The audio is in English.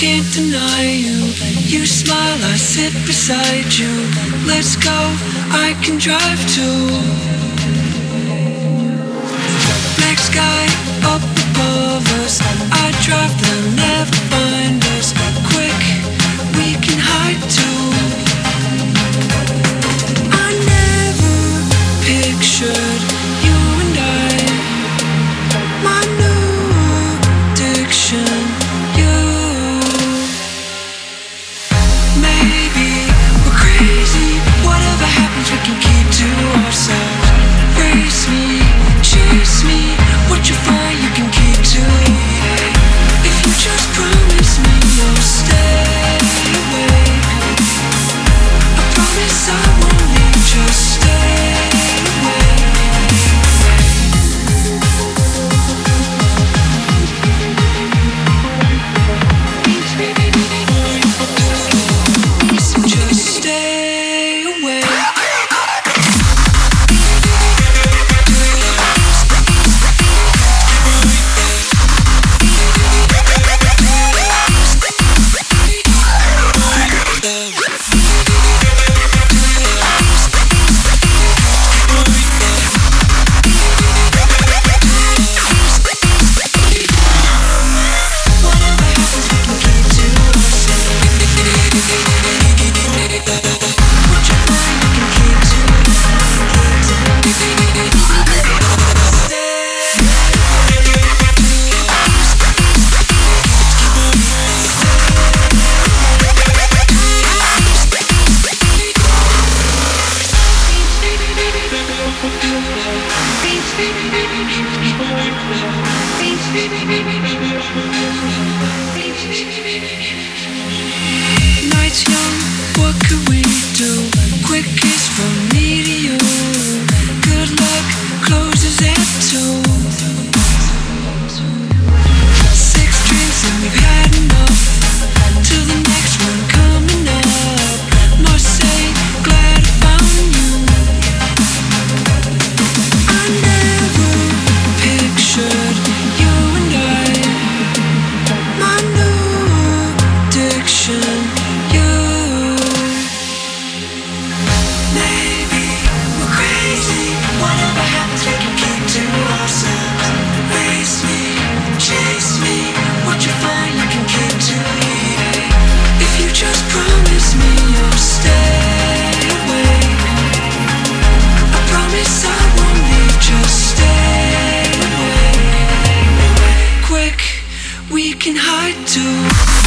by you. You smile, I sit beside you. Let's go, I can drive too. Black sky Thank you. broken heart too